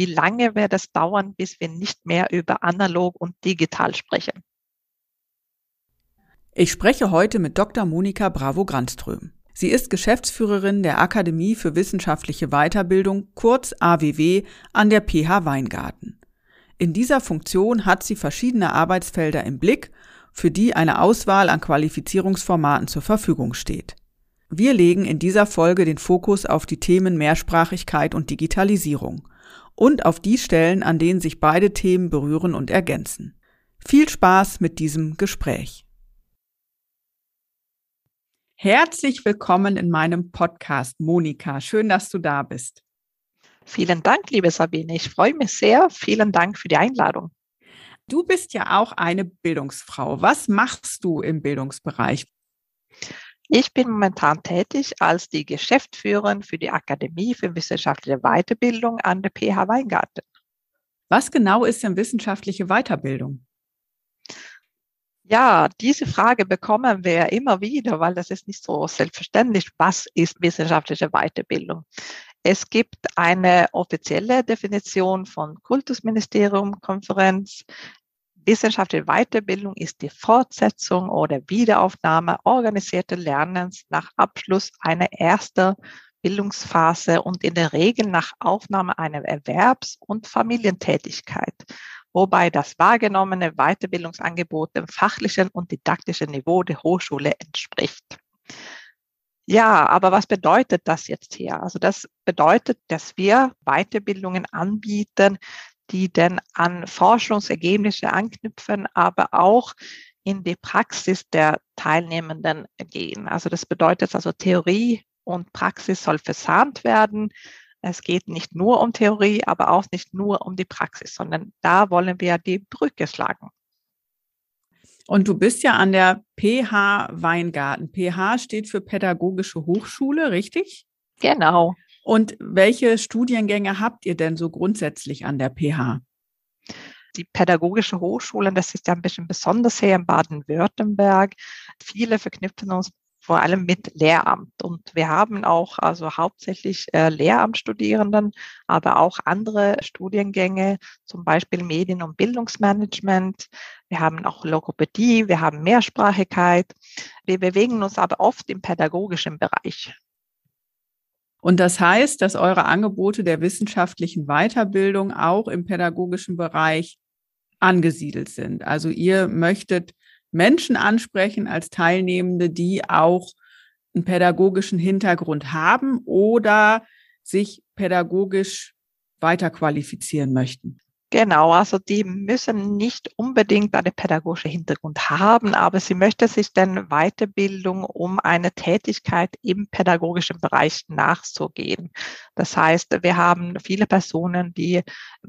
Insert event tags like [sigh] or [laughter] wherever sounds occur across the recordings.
Wie lange wird es dauern, bis wir nicht mehr über analog und digital sprechen? Ich spreche heute mit Dr. Monika Bravo-Grandström. Sie ist Geschäftsführerin der Akademie für wissenschaftliche Weiterbildung, kurz AWW, an der PH Weingarten. In dieser Funktion hat sie verschiedene Arbeitsfelder im Blick, für die eine Auswahl an Qualifizierungsformaten zur Verfügung steht. Wir legen in dieser Folge den Fokus auf die Themen Mehrsprachigkeit und Digitalisierung und auf die Stellen, an denen sich beide Themen berühren und ergänzen. Viel Spaß mit diesem Gespräch. Herzlich willkommen in meinem Podcast, Monika. Schön, dass du da bist. Vielen Dank, liebe Sabine. Ich freue mich sehr. Vielen Dank für die Einladung. Du bist ja auch eine Bildungsfrau. Was machst du im Bildungsbereich? Ich bin momentan tätig als die Geschäftsführerin für die Akademie für wissenschaftliche Weiterbildung an der PH Weingarten. Was genau ist denn wissenschaftliche Weiterbildung? Ja, diese Frage bekommen wir immer wieder, weil das ist nicht so selbstverständlich. Was ist wissenschaftliche Weiterbildung? Es gibt eine offizielle Definition von Kultusministerium, Konferenz, Wissenschaftliche Weiterbildung ist die Fortsetzung oder Wiederaufnahme organisierten Lernens nach Abschluss einer ersten Bildungsphase und in der Regel nach Aufnahme einer Erwerbs- und Familientätigkeit, wobei das wahrgenommene Weiterbildungsangebot dem fachlichen und didaktischen Niveau der Hochschule entspricht. Ja, aber was bedeutet das jetzt hier? Also das bedeutet, dass wir Weiterbildungen anbieten, die denn an Forschungsergebnisse anknüpfen, aber auch in die Praxis der Teilnehmenden gehen. Also das bedeutet also Theorie und Praxis soll versahnt werden. Es geht nicht nur um Theorie, aber auch nicht nur um die Praxis, sondern da wollen wir die Brücke schlagen. Und du bist ja an der PH Weingarten. PH steht für Pädagogische Hochschule, richtig? Genau. Und welche Studiengänge habt ihr denn so grundsätzlich an der PH? Die pädagogische Hochschule, das ist ja ein bisschen besonders hier in Baden-Württemberg. Viele verknüpfen uns vor allem mit Lehramt. Und wir haben auch also hauptsächlich äh, Lehramtsstudierenden, aber auch andere Studiengänge, zum Beispiel Medien- und Bildungsmanagement. Wir haben auch Logopädie, wir haben Mehrsprachigkeit. Wir bewegen uns aber oft im pädagogischen Bereich. Und das heißt, dass eure Angebote der wissenschaftlichen Weiterbildung auch im pädagogischen Bereich angesiedelt sind. Also ihr möchtet Menschen ansprechen als Teilnehmende, die auch einen pädagogischen Hintergrund haben oder sich pädagogisch weiterqualifizieren möchten. Genau, also die müssen nicht unbedingt einen pädagogischen Hintergrund haben, aber sie möchte sich dann Weiterbildung, um eine Tätigkeit im pädagogischen Bereich nachzugehen. Das heißt, wir haben viele Personen, die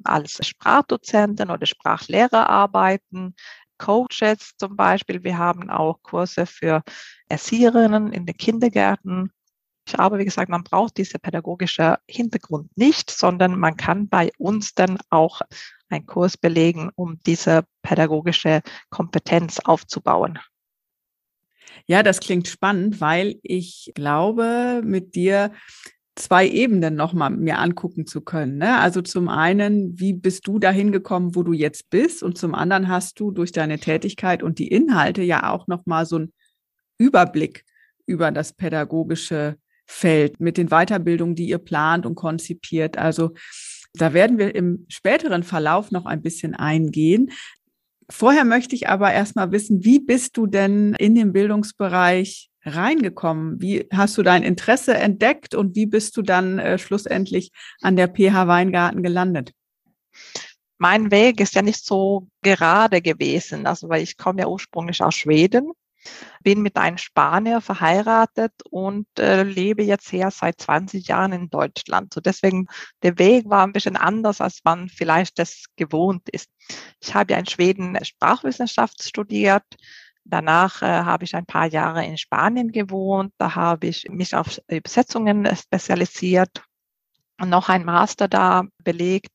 als Sprachdozenten oder Sprachlehrer arbeiten, Coaches zum Beispiel. Wir haben auch Kurse für Erzieherinnen in den Kindergärten. Aber wie gesagt, man braucht diese pädagogische Hintergrund nicht, sondern man kann bei uns dann auch einen Kurs belegen, um diese pädagogische Kompetenz aufzubauen. Ja, das klingt spannend, weil ich glaube, mit dir zwei Ebenen nochmal mir angucken zu können. Ne? Also zum einen, wie bist du dahin gekommen, wo du jetzt bist? Und zum anderen hast du durch deine Tätigkeit und die Inhalte ja auch nochmal so einen Überblick über das pädagogische fällt mit den Weiterbildungen, die ihr plant und konzipiert. Also da werden wir im späteren Verlauf noch ein bisschen eingehen. Vorher möchte ich aber erstmal wissen, wie bist du denn in den Bildungsbereich reingekommen? Wie hast du dein Interesse entdeckt und wie bist du dann äh, schlussendlich an der PH Weingarten gelandet? Mein Weg ist ja nicht so gerade gewesen, also weil ich komme ja ursprünglich aus Schweden bin mit einem Spanier verheiratet und äh, lebe jetzt hier seit 20 Jahren in Deutschland. So deswegen, der Weg war ein bisschen anders, als man vielleicht das gewohnt ist. Ich habe ja in Schweden Sprachwissenschaft studiert. Danach äh, habe ich ein paar Jahre in Spanien gewohnt. Da habe ich mich auf Übersetzungen spezialisiert und noch ein Master da belegt.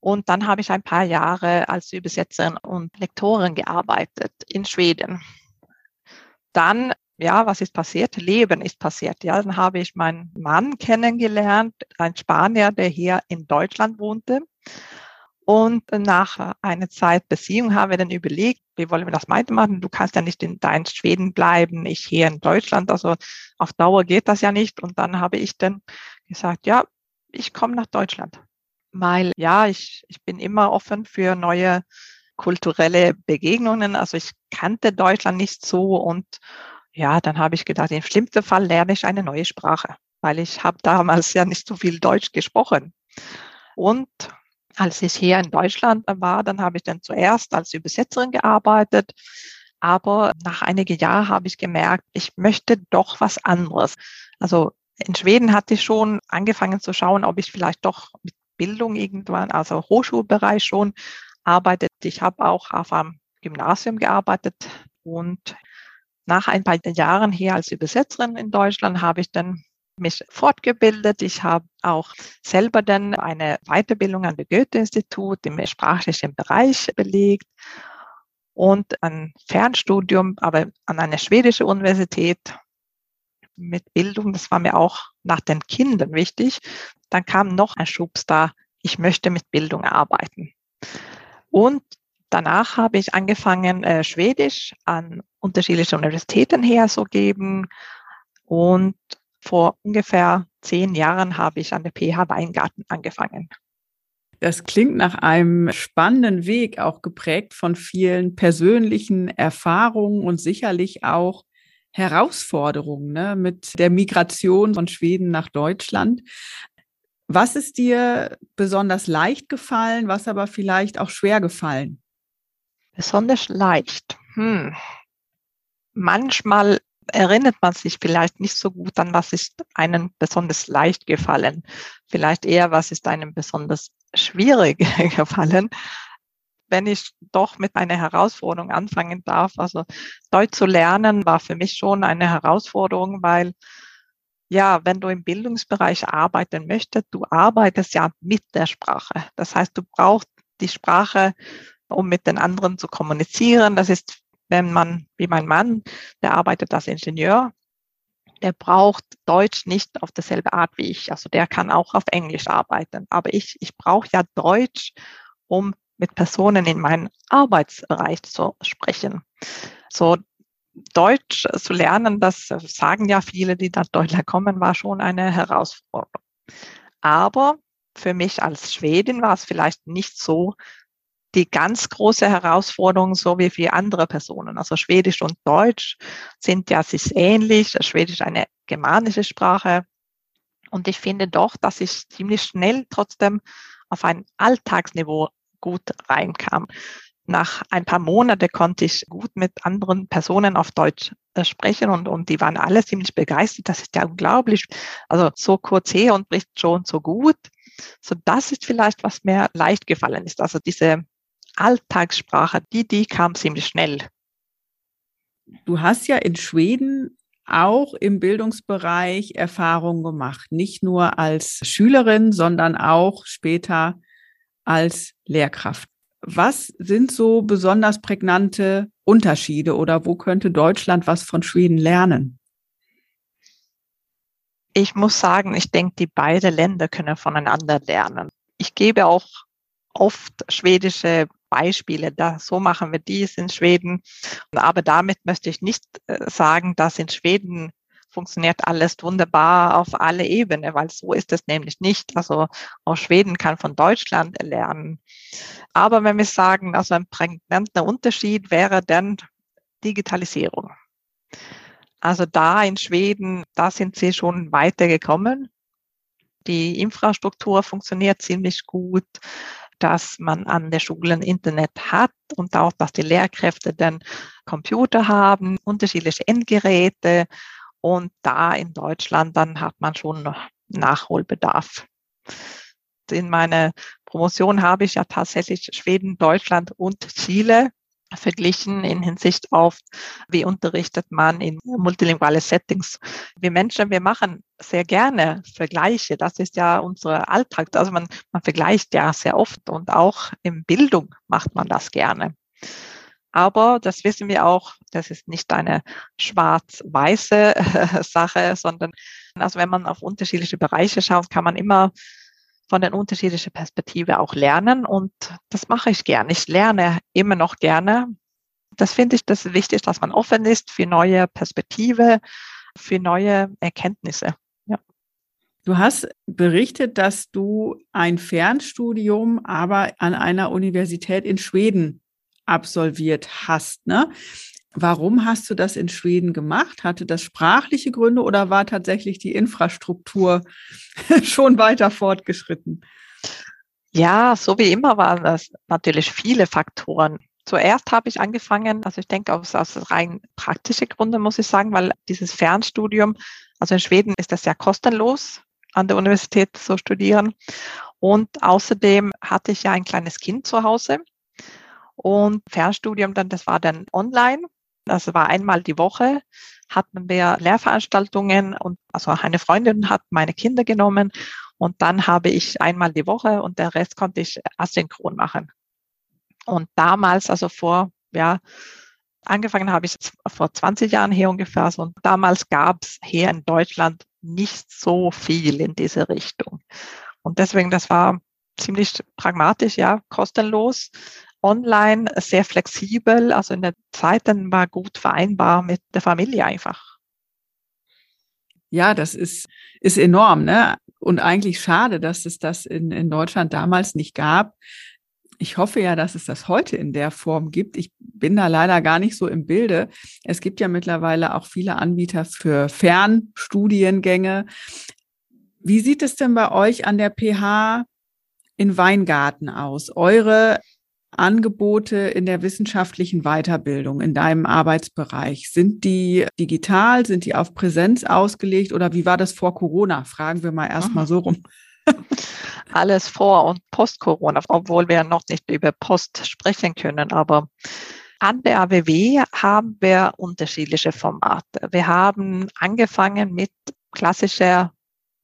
Und dann habe ich ein paar Jahre als Übersetzerin und Lektorin gearbeitet in Schweden dann, ja, was ist passiert? Leben ist passiert. Ja, dann habe ich meinen Mann kennengelernt, ein Spanier, der hier in Deutschland wohnte. Und nach einer Zeit Beziehung haben wir dann überlegt, wie wollen wir das weitermachen? Du kannst ja nicht in dein Schweden bleiben, ich hier in Deutschland. Also auf Dauer geht das ja nicht. Und dann habe ich dann gesagt, ja, ich komme nach Deutschland. Weil ja, ich, ich bin immer offen für neue kulturelle Begegnungen. Also ich kannte Deutschland nicht so und ja, dann habe ich gedacht, im schlimmsten Fall lerne ich eine neue Sprache, weil ich habe damals ja nicht so viel Deutsch gesprochen. Und als ich hier in Deutschland war, dann habe ich dann zuerst als Übersetzerin gearbeitet. Aber nach einigen Jahren habe ich gemerkt, ich möchte doch was anderes. Also in Schweden hatte ich schon angefangen zu schauen, ob ich vielleicht doch mit Bildung irgendwann, also Hochschulbereich schon arbeitet. Ich habe auch auf einem Gymnasium gearbeitet und nach ein paar Jahren hier als Übersetzerin in Deutschland habe ich dann mich fortgebildet. Ich habe auch selber dann eine Weiterbildung an der Goethe-Institut im sprachlichen Bereich belegt und ein Fernstudium, aber an einer schwedischen Universität mit Bildung. Das war mir auch nach den Kindern wichtig. Dann kam noch ein Schubs da, ich möchte mit Bildung arbeiten. Und danach habe ich angefangen, äh, Schwedisch an unterschiedliche Universitäten herzugeben. Und vor ungefähr zehn Jahren habe ich an der PH Weingarten angefangen. Das klingt nach einem spannenden Weg, auch geprägt von vielen persönlichen Erfahrungen und sicherlich auch Herausforderungen ne, mit der Migration von Schweden nach Deutschland. Was ist dir besonders leicht gefallen, was aber vielleicht auch schwer gefallen? Besonders leicht. Hm. Manchmal erinnert man sich vielleicht nicht so gut an, was ist einem besonders leicht gefallen. Vielleicht eher, was ist einem besonders schwierig [laughs] gefallen. Wenn ich doch mit einer Herausforderung anfangen darf, also Deutsch zu lernen, war für mich schon eine Herausforderung, weil ja, wenn du im Bildungsbereich arbeiten möchtest, du arbeitest ja mit der Sprache. Das heißt, du brauchst die Sprache, um mit den anderen zu kommunizieren. Das ist, wenn man, wie mein Mann, der arbeitet als Ingenieur, der braucht Deutsch nicht auf derselbe Art wie ich. Also der kann auch auf Englisch arbeiten. Aber ich, ich brauche ja Deutsch, um mit Personen in meinem Arbeitsbereich zu sprechen. So, Deutsch zu lernen, das sagen ja viele, die nach Deutschland kommen, war schon eine Herausforderung. Aber für mich als Schwedin war es vielleicht nicht so die ganz große Herausforderung, so wie für andere Personen. Also Schwedisch und Deutsch sind ja sich ähnlich. Schwedisch eine germanische Sprache. Und ich finde doch, dass ich ziemlich schnell trotzdem auf ein Alltagsniveau gut reinkam nach ein paar Monaten konnte ich gut mit anderen Personen auf Deutsch äh, sprechen und, und die waren alle ziemlich begeistert. Das ist ja unglaublich. Also so kurz her und bricht schon so gut. So das ist vielleicht, was mir leicht gefallen ist. Also diese Alltagssprache, die, die kam ziemlich schnell. Du hast ja in Schweden auch im Bildungsbereich Erfahrungen gemacht, nicht nur als Schülerin, sondern auch später als Lehrkraft. Was sind so besonders prägnante Unterschiede oder wo könnte Deutschland was von Schweden lernen? Ich muss sagen, ich denke, die beiden Länder können voneinander lernen. Ich gebe auch oft schwedische Beispiele. Da, so machen wir dies in Schweden. Aber damit möchte ich nicht äh, sagen, dass in Schweden funktioniert alles wunderbar auf alle Ebenen, weil so ist es nämlich nicht. Also auch Schweden kann von Deutschland lernen. Aber wenn wir sagen, also ein prägnanter Unterschied wäre dann Digitalisierung. Also da in Schweden, da sind sie schon weitergekommen. Die Infrastruktur funktioniert ziemlich gut, dass man an der Schulen Internet hat und auch, dass die Lehrkräfte dann Computer haben, unterschiedliche Endgeräte und da in Deutschland, dann hat man schon Nachholbedarf. In meiner Promotion habe ich ja tatsächlich Schweden, Deutschland und Chile verglichen in Hinsicht auf, wie unterrichtet man in multilinguale Settings. Wir Menschen, wir machen sehr gerne Vergleiche. Das ist ja unser Alltag. Also man, man vergleicht ja sehr oft und auch in Bildung macht man das gerne. Aber das wissen wir auch, das ist nicht eine schwarz-weiße Sache, sondern also wenn man auf unterschiedliche Bereiche schaut, kann man immer von den unterschiedlichen Perspektiven auch lernen und das mache ich gerne. Ich lerne immer noch gerne. Das finde ich das ist wichtig, dass man offen ist für neue Perspektive, für neue Erkenntnisse. Ja. Du hast berichtet, dass du ein Fernstudium aber an einer Universität in Schweden absolviert hast. Ne? Warum hast du das in Schweden gemacht? Hatte das sprachliche Gründe oder war tatsächlich die Infrastruktur [laughs] schon weiter fortgeschritten? Ja, so wie immer waren das natürlich viele Faktoren. Zuerst habe ich angefangen, also ich denke aus, aus rein praktische Gründe muss ich sagen, weil dieses Fernstudium, also in Schweden ist das ja kostenlos an der Universität zu studieren. Und außerdem hatte ich ja ein kleines Kind zu Hause und Fernstudium dann, das war dann online. Das war einmal die Woche, hatten wir Lehrveranstaltungen und also eine Freundin hat meine Kinder genommen und dann habe ich einmal die Woche und der Rest konnte ich asynchron machen. Und damals, also vor, ja, angefangen habe ich vor 20 Jahren hier ungefähr und damals gab es hier in Deutschland nicht so viel in diese Richtung. Und deswegen, das war ziemlich pragmatisch, ja, kostenlos online sehr flexibel, also in der Zeit dann war gut vereinbar mit der Familie einfach. Ja, das ist, ist enorm, ne? Und eigentlich schade, dass es das in, in Deutschland damals nicht gab. Ich hoffe ja, dass es das heute in der Form gibt. Ich bin da leider gar nicht so im Bilde. Es gibt ja mittlerweile auch viele Anbieter für Fernstudiengänge. Wie sieht es denn bei euch an der PH in Weingarten aus? Eure Angebote in der wissenschaftlichen Weiterbildung in deinem Arbeitsbereich? Sind die digital? Sind die auf Präsenz ausgelegt oder wie war das vor Corona? Fragen wir mal erstmal mhm. so rum. [laughs] Alles vor und post-Corona, obwohl wir noch nicht über Post sprechen können, aber an der AWW haben wir unterschiedliche Formate. Wir haben angefangen mit klassischer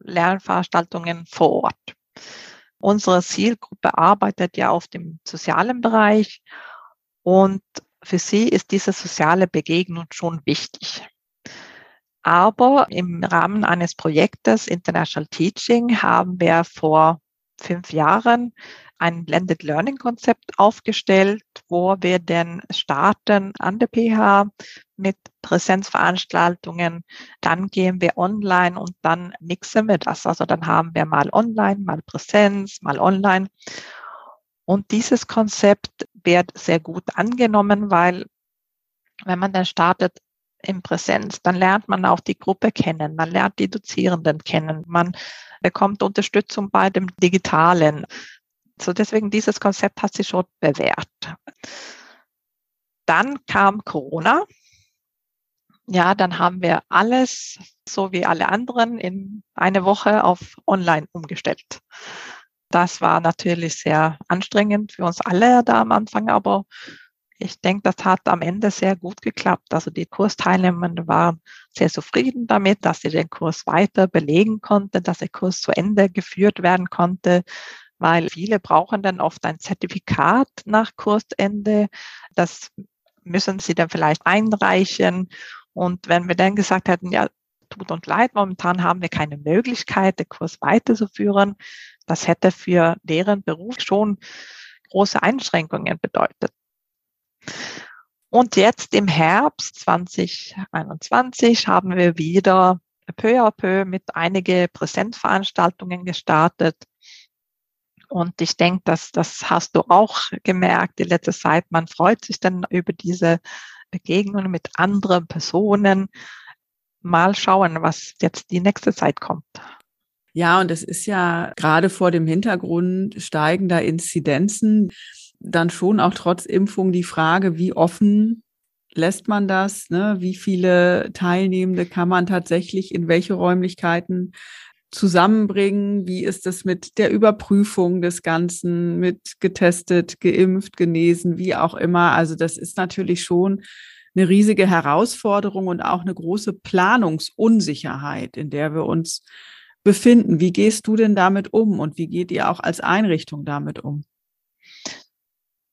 Lernveranstaltungen vor Ort. Unsere Zielgruppe arbeitet ja auf dem sozialen Bereich und für sie ist diese soziale Begegnung schon wichtig. Aber im Rahmen eines Projektes International Teaching haben wir vor fünf Jahren ein Blended Learning Konzept aufgestellt, wo wir denn starten an der PH mit Präsenzveranstaltungen, dann gehen wir online und dann mixen wir das. Also dann haben wir mal online, mal Präsenz, mal online. Und dieses Konzept wird sehr gut angenommen, weil wenn man dann startet in Präsenz, dann lernt man auch die Gruppe kennen, man lernt die Dozierenden kennen, man bekommt Unterstützung bei dem Digitalen. So deswegen dieses Konzept hat sich schon bewährt. Dann kam Corona. Ja, dann haben wir alles, so wie alle anderen, in eine Woche auf Online umgestellt. Das war natürlich sehr anstrengend für uns alle da am Anfang, aber ich denke, das hat am Ende sehr gut geklappt. Also die Kursteilnehmer waren sehr zufrieden damit, dass sie den Kurs weiter belegen konnten, dass der Kurs zu Ende geführt werden konnte, weil viele brauchen dann oft ein Zertifikat nach Kursende. Das müssen sie dann vielleicht einreichen. Und wenn wir dann gesagt hätten, ja, tut uns leid, momentan haben wir keine Möglichkeit, den Kurs weiterzuführen, das hätte für deren Beruf schon große Einschränkungen bedeutet. Und jetzt im Herbst 2021 haben wir wieder peu à peu mit einige Präsenzveranstaltungen gestartet. Und ich denke, dass das hast du auch gemerkt die letzte Zeit. Man freut sich dann über diese Begegnungen mit anderen Personen. Mal schauen, was jetzt die nächste Zeit kommt. Ja, und es ist ja gerade vor dem Hintergrund steigender Inzidenzen dann schon auch trotz Impfung die Frage, wie offen lässt man das? Ne? Wie viele Teilnehmende kann man tatsächlich in welche Räumlichkeiten zusammenbringen? Wie ist es mit der Überprüfung des Ganzen, mit getestet, geimpft, genesen, wie auch immer? Also das ist natürlich schon eine riesige Herausforderung und auch eine große Planungsunsicherheit, in der wir uns befinden. Wie gehst du denn damit um und wie geht ihr auch als Einrichtung damit um?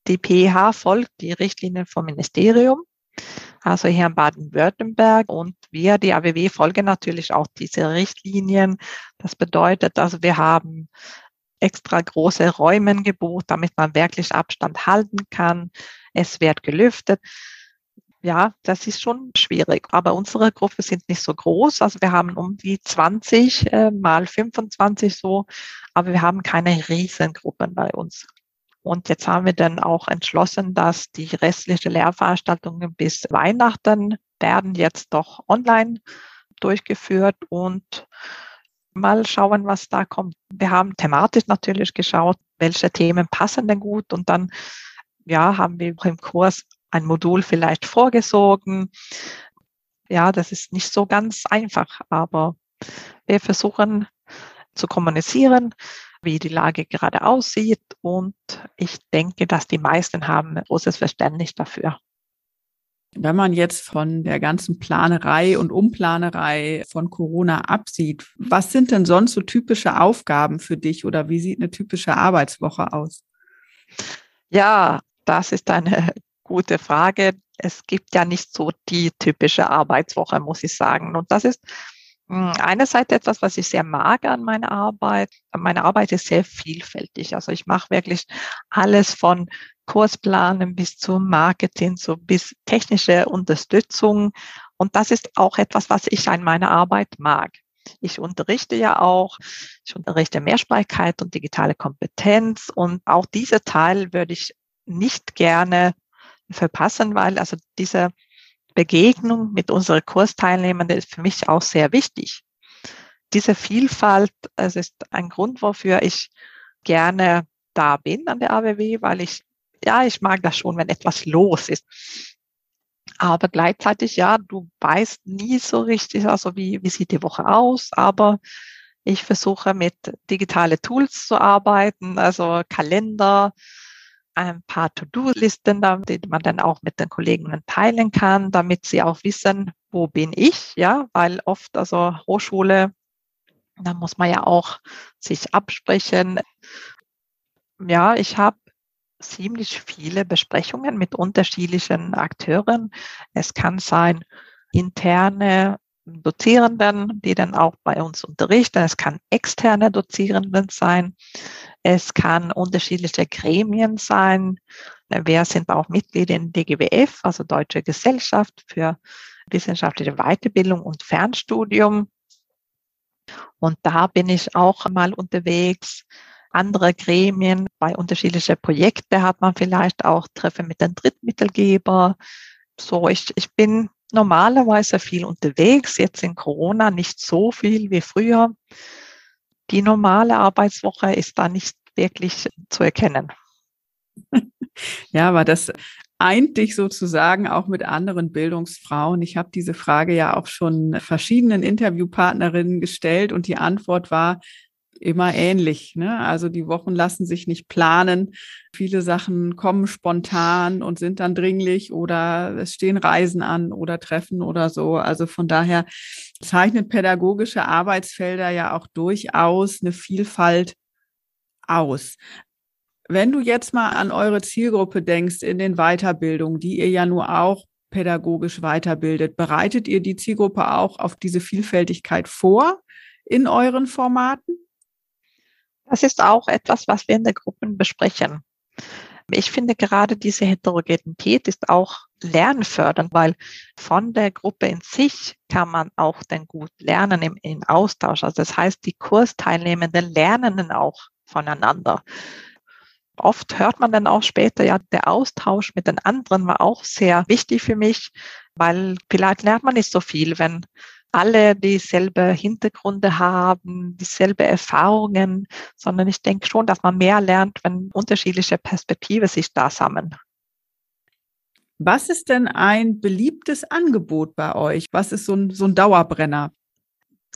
Die PH folgt die Richtlinien vom Ministerium, also hier in Baden-Württemberg und wir, die AWW, folgen natürlich auch diese Richtlinien. Das bedeutet, also wir haben extra große Räume gebucht, damit man wirklich Abstand halten kann. Es wird gelüftet ja, das ist schon schwierig. Aber unsere Gruppe sind nicht so groß. Also wir haben um die 20 äh, mal 25 so, aber wir haben keine Riesengruppen bei uns. Und jetzt haben wir dann auch entschlossen, dass die restlichen Lehrveranstaltungen bis Weihnachten werden jetzt doch online durchgeführt und mal schauen, was da kommt. Wir haben thematisch natürlich geschaut, welche Themen passen denn gut und dann ja, haben wir im Kurs ein Modul vielleicht vorgesorgen. Ja, das ist nicht so ganz einfach, aber wir versuchen zu kommunizieren, wie die Lage gerade aussieht und ich denke, dass die meisten haben großes Verständnis dafür. Wenn man jetzt von der ganzen Planerei und Umplanerei von Corona absieht, was sind denn sonst so typische Aufgaben für dich oder wie sieht eine typische Arbeitswoche aus? Ja, das ist eine [laughs] gute Frage. Es gibt ja nicht so die typische Arbeitswoche, muss ich sagen. Und das ist einerseits etwas, was ich sehr mag an meiner Arbeit. Meine Arbeit ist sehr vielfältig. Also ich mache wirklich alles von Kursplanen bis zum Marketing, so bis technische Unterstützung. Und das ist auch etwas, was ich an meiner Arbeit mag. Ich unterrichte ja auch, ich unterrichte Mehrsprachigkeit und digitale Kompetenz und auch diese Teil würde ich nicht gerne verpassen, weil also diese Begegnung mit unseren Kursteilnehmern ist für mich auch sehr wichtig. Diese Vielfalt, es ist ein Grund, wofür ich gerne da bin an der AWW, weil ich, ja, ich mag das schon, wenn etwas los ist. Aber gleichzeitig, ja, du weißt nie so richtig, also wie, wie sieht die Woche aus, aber ich versuche mit digitale Tools zu arbeiten, also Kalender, ein paar To-Do-Listen, die man dann auch mit den Kollegen teilen kann, damit sie auch wissen, wo bin ich, ja, weil oft, also Hochschule, da muss man ja auch sich absprechen. Ja, ich habe ziemlich viele Besprechungen mit unterschiedlichen Akteuren. Es kann sein interne Dozierenden, die dann auch bei uns unterrichten. Es kann externe Dozierenden sein. Es kann unterschiedliche Gremien sein. Wir sind auch Mitglied in DGWF, also Deutsche Gesellschaft für wissenschaftliche Weiterbildung und Fernstudium. Und da bin ich auch mal unterwegs. Andere Gremien, bei unterschiedlichen Projekten hat man vielleicht auch Treffen mit den Drittmittelgeber. So, ich, ich bin normalerweise viel unterwegs, jetzt in Corona nicht so viel wie früher. Die normale Arbeitswoche ist da nicht wirklich zu erkennen. [laughs] Ja, aber das eint dich sozusagen auch mit anderen Bildungsfrauen. Ich habe diese Frage ja auch schon verschiedenen Interviewpartnerinnen gestellt und die Antwort war, immer ähnlich. Ne? Also die Wochen lassen sich nicht planen. Viele Sachen kommen spontan und sind dann dringlich oder es stehen Reisen an oder Treffen oder so. Also von daher zeichnet pädagogische Arbeitsfelder ja auch durchaus eine Vielfalt aus. Wenn du jetzt mal an eure Zielgruppe denkst in den Weiterbildungen, die ihr ja nur auch pädagogisch weiterbildet, bereitet ihr die Zielgruppe auch auf diese Vielfältigkeit vor in euren Formaten? Das ist auch etwas, was wir in den Gruppen besprechen. Ich finde gerade diese Heterogenität ist auch lernfördernd, weil von der Gruppe in sich kann man auch dann gut lernen im, im Austausch. Also das heißt, die Kursteilnehmenden lernen dann auch voneinander. Oft hört man dann auch später, ja, der Austausch mit den anderen war auch sehr wichtig für mich, weil vielleicht lernt man nicht so viel, wenn alle dieselbe Hintergründe haben, dieselbe Erfahrungen, sondern ich denke schon, dass man mehr lernt, wenn unterschiedliche Perspektiven sich da sammeln. Was ist denn ein beliebtes Angebot bei euch? Was ist so ein, so ein Dauerbrenner?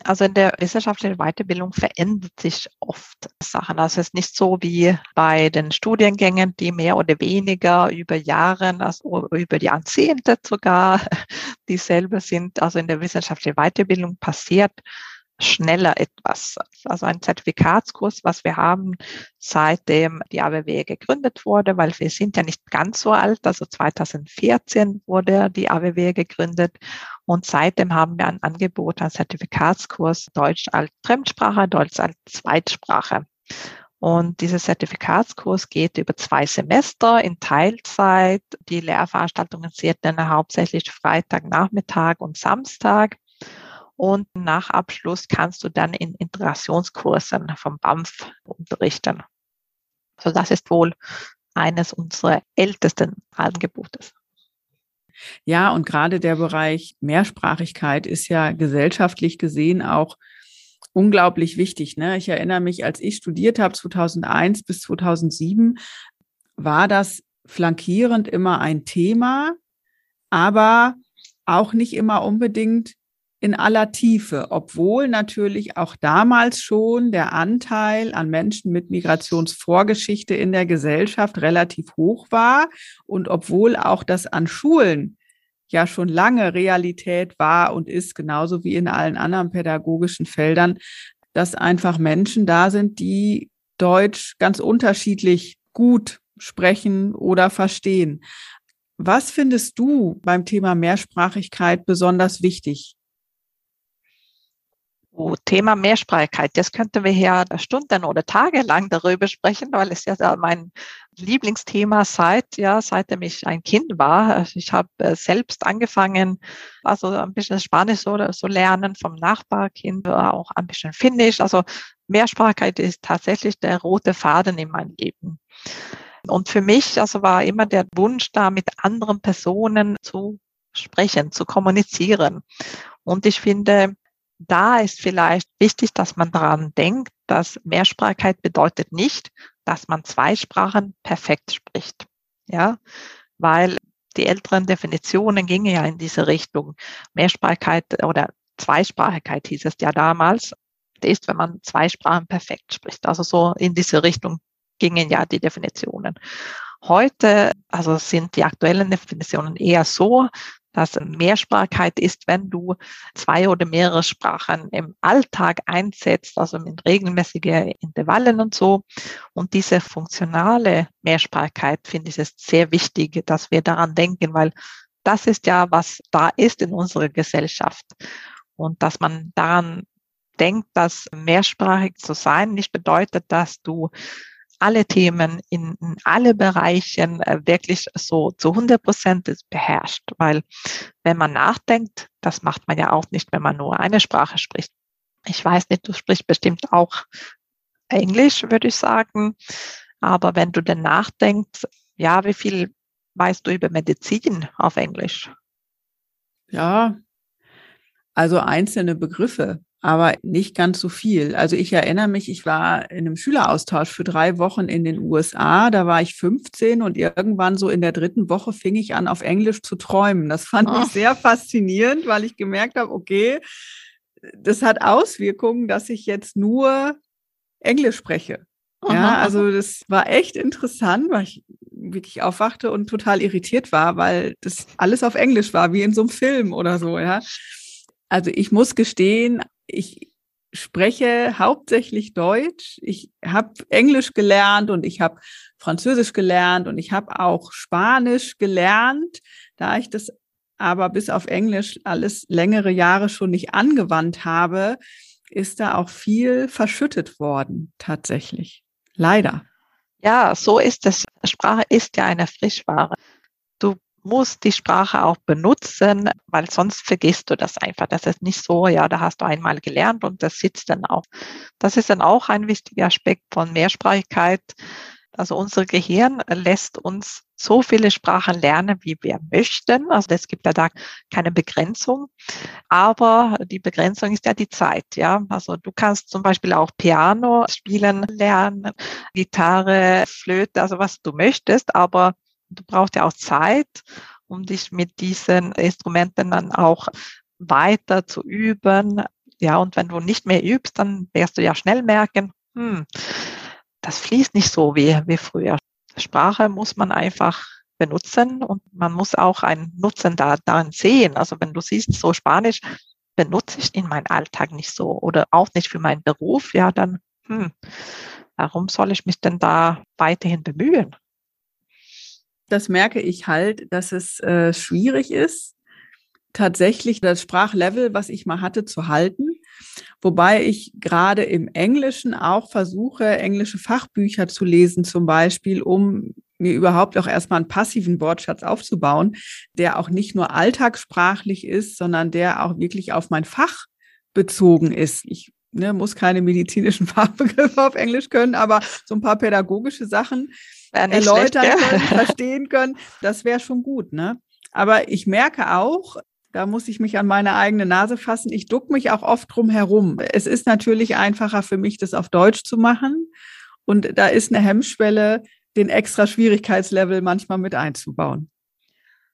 Also in der wissenschaftlichen Weiterbildung verändert sich oft Sachen. Also es ist nicht so wie bei den Studiengängen, die mehr oder weniger über Jahre, also über die Jahrzehnte sogar [laughs] dieselbe sind. Also in der wissenschaftlichen Weiterbildung passiert schneller etwas. Also ein Zertifikatskurs, was wir haben, seitdem die AWW gegründet wurde, weil wir sind ja nicht ganz so alt. Also 2014 wurde die AWW gegründet und seitdem haben wir ein Angebot, ein Zertifikatskurs Deutsch als Fremdsprache, Deutsch als Zweitsprache. Und dieser Zertifikatskurs geht über zwei Semester in Teilzeit. Die Lehrveranstaltungen sind dann hauptsächlich Freitag, Nachmittag und Samstag. Und nach Abschluss kannst du dann in Integrationskursen vom BAMF unterrichten. So das ist wohl eines unserer ältesten Angebotes. Ja, und gerade der Bereich Mehrsprachigkeit ist ja gesellschaftlich gesehen auch unglaublich wichtig. Ne? Ich erinnere mich, als ich studiert habe, 2001 bis 2007, war das flankierend immer ein Thema, aber auch nicht immer unbedingt in aller Tiefe, obwohl natürlich auch damals schon der Anteil an Menschen mit Migrationsvorgeschichte in der Gesellschaft relativ hoch war und obwohl auch das an Schulen ja schon lange Realität war und ist, genauso wie in allen anderen pädagogischen Feldern, dass einfach Menschen da sind, die Deutsch ganz unterschiedlich gut sprechen oder verstehen. Was findest du beim Thema Mehrsprachigkeit besonders wichtig? Oh, Thema Mehrsprachigkeit, das könnten wir hier Stunden oder Tage lang darüber sprechen, weil es ja mein Lieblingsthema seit, ja, seitdem ich ein Kind war. Also ich habe äh, selbst angefangen, also ein bisschen Spanisch so, so lernen vom Nachbarkind, auch ein bisschen Finnisch. Also Mehrsprachigkeit ist tatsächlich der rote Faden in meinem Leben. Und für mich, also war immer der Wunsch da, mit anderen Personen zu sprechen, zu kommunizieren. Und ich finde, da ist vielleicht wichtig, dass man daran denkt, dass Mehrsprachigkeit bedeutet nicht, dass man zwei Sprachen perfekt spricht. Ja, weil die älteren Definitionen gingen ja in diese Richtung. Mehrsprachigkeit oder Zweisprachigkeit hieß es ja damals, ist, wenn man zwei Sprachen perfekt spricht. Also so in diese Richtung gingen ja die Definitionen. Heute, also sind die aktuellen Definitionen eher so, dass Mehrsprachigkeit ist, wenn du zwei oder mehrere Sprachen im Alltag einsetzt, also mit regelmäßigen Intervallen und so. Und diese funktionale Mehrsprachigkeit finde ich es sehr wichtig, dass wir daran denken, weil das ist ja, was da ist in unserer Gesellschaft. Und dass man daran denkt, dass mehrsprachig zu sein nicht bedeutet, dass du alle Themen in, in alle Bereichen äh, wirklich so zu 100 Prozent beherrscht. Weil wenn man nachdenkt, das macht man ja auch nicht, wenn man nur eine Sprache spricht. Ich weiß nicht, du sprichst bestimmt auch Englisch, würde ich sagen. Aber wenn du denn nachdenkst, ja, wie viel weißt du über Medizin auf Englisch? Ja, also einzelne Begriffe aber nicht ganz so viel. Also ich erinnere mich, ich war in einem Schüleraustausch für drei Wochen in den USA. Da war ich 15 und irgendwann so in der dritten Woche fing ich an, auf Englisch zu träumen. Das fand oh. ich sehr faszinierend, weil ich gemerkt habe, okay, das hat Auswirkungen, dass ich jetzt nur Englisch spreche. Ja, also das war echt interessant, weil ich wirklich aufwachte und total irritiert war, weil das alles auf Englisch war, wie in so einem Film oder so, ja. Also ich muss gestehen, ich spreche hauptsächlich Deutsch. Ich habe Englisch gelernt und ich habe Französisch gelernt und ich habe auch Spanisch gelernt. Da ich das aber bis auf Englisch alles längere Jahre schon nicht angewandt habe, ist da auch viel verschüttet worden, tatsächlich. Leider. Ja, so ist es. Sprache ist ja eine Frischware. Du musst die Sprache auch benutzen, weil sonst vergisst du das einfach. Das ist nicht so, ja, da hast du einmal gelernt und das sitzt dann auch. Das ist dann auch ein wichtiger Aspekt von Mehrsprachigkeit. Also unser Gehirn lässt uns so viele Sprachen lernen, wie wir möchten. Also es gibt ja da keine Begrenzung. Aber die Begrenzung ist ja die Zeit. Ja, also du kannst zum Beispiel auch Piano spielen lernen, Gitarre, Flöte, also was du möchtest. Aber du brauchst ja auch Zeit, um dich mit diesen Instrumenten dann auch weiter zu üben. Ja, und wenn du nicht mehr übst, dann wirst du ja schnell merken, hm, das fließt nicht so wie, wie früher. Sprache muss man einfach benutzen und man muss auch einen Nutzen da, darin sehen. Also wenn du siehst, so Spanisch benutze ich in meinem Alltag nicht so oder auch nicht für meinen Beruf, ja, dann, hm, warum soll ich mich denn da weiterhin bemühen? Das merke ich halt, dass es äh, schwierig ist, tatsächlich das Sprachlevel, was ich mal hatte, zu halten. Wobei ich gerade im Englischen auch versuche, englische Fachbücher zu lesen, zum Beispiel, um mir überhaupt auch erstmal einen passiven Wortschatz aufzubauen, der auch nicht nur alltagssprachlich ist, sondern der auch wirklich auf mein Fach bezogen ist. Ich ne, muss keine medizinischen [laughs] Fachbegriffe auf Englisch können, aber so ein paar pädagogische Sachen erläutern schlecht, ja. können, [laughs] verstehen können, das wäre schon gut. Ne? Aber ich merke auch, da muss ich mich an meine eigene Nase fassen. Ich duck mich auch oft drum herum. Es ist natürlich einfacher für mich, das auf Deutsch zu machen. Und da ist eine Hemmschwelle, den extra Schwierigkeitslevel manchmal mit einzubauen.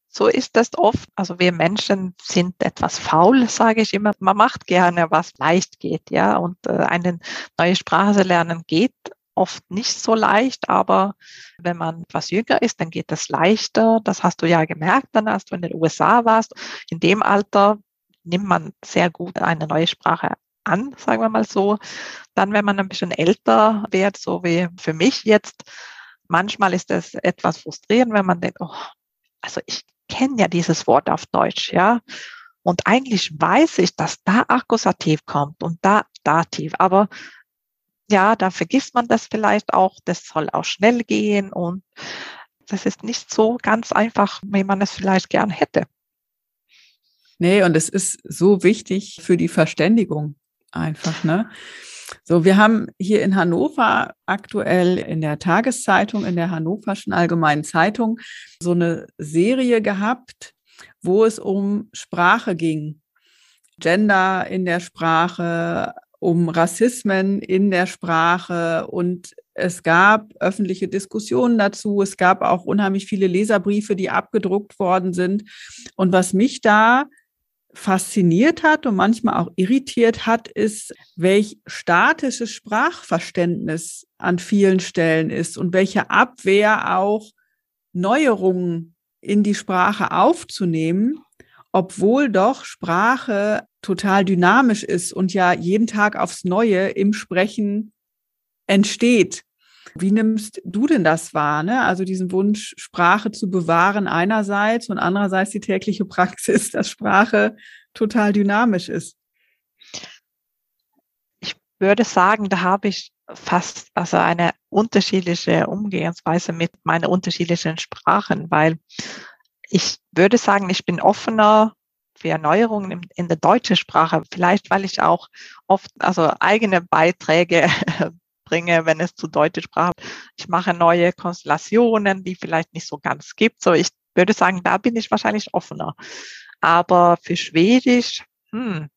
So ist das oft. Also wir Menschen sind etwas faul, sage ich immer. Man macht gerne, was leicht geht, ja. Und äh, eine neue Sprache lernen geht oft nicht so leicht, aber wenn man etwas jünger ist, dann geht das leichter. Das hast du ja gemerkt dann, als du in den USA warst. In dem Alter nimmt man sehr gut eine neue Sprache an, sagen wir mal so. Dann, wenn man ein bisschen älter wird, so wie für mich jetzt, manchmal ist es etwas frustrierend, wenn man denkt, oh, also ich kenne ja dieses Wort auf Deutsch, ja. Und eigentlich weiß ich, dass da Akkusativ kommt und da Dativ, aber ja, da vergisst man das vielleicht auch. Das soll auch schnell gehen und das ist nicht so ganz einfach, wie man es vielleicht gern hätte. Nee, und es ist so wichtig für die Verständigung einfach, ne? So, wir haben hier in Hannover aktuell in der Tageszeitung, in der Hannoverschen Allgemeinen Zeitung, so eine Serie gehabt, wo es um Sprache ging. Gender in der Sprache, um Rassismen in der Sprache und es gab öffentliche Diskussionen dazu. Es gab auch unheimlich viele Leserbriefe, die abgedruckt worden sind. Und was mich da fasziniert hat und manchmal auch irritiert hat, ist, welch statisches Sprachverständnis an vielen Stellen ist und welche Abwehr auch Neuerungen in die Sprache aufzunehmen, obwohl doch Sprache total dynamisch ist und ja jeden Tag aufs Neue im Sprechen entsteht. Wie nimmst du denn das wahr? Ne? Also diesen Wunsch, Sprache zu bewahren einerseits und andererseits die tägliche Praxis, [laughs] dass Sprache total dynamisch ist. Ich würde sagen, da habe ich fast also eine unterschiedliche Umgehensweise mit meinen unterschiedlichen Sprachen, weil ich würde sagen, ich bin offener für Erneuerungen in, in der deutschen Sprache. Vielleicht, weil ich auch oft also eigene Beiträge [laughs] bringe, wenn es zu deutscher Sprache. Ich mache neue Konstellationen, die vielleicht nicht so ganz gibt. So, ich würde sagen, da bin ich wahrscheinlich offener. Aber für Schwedisch, hm,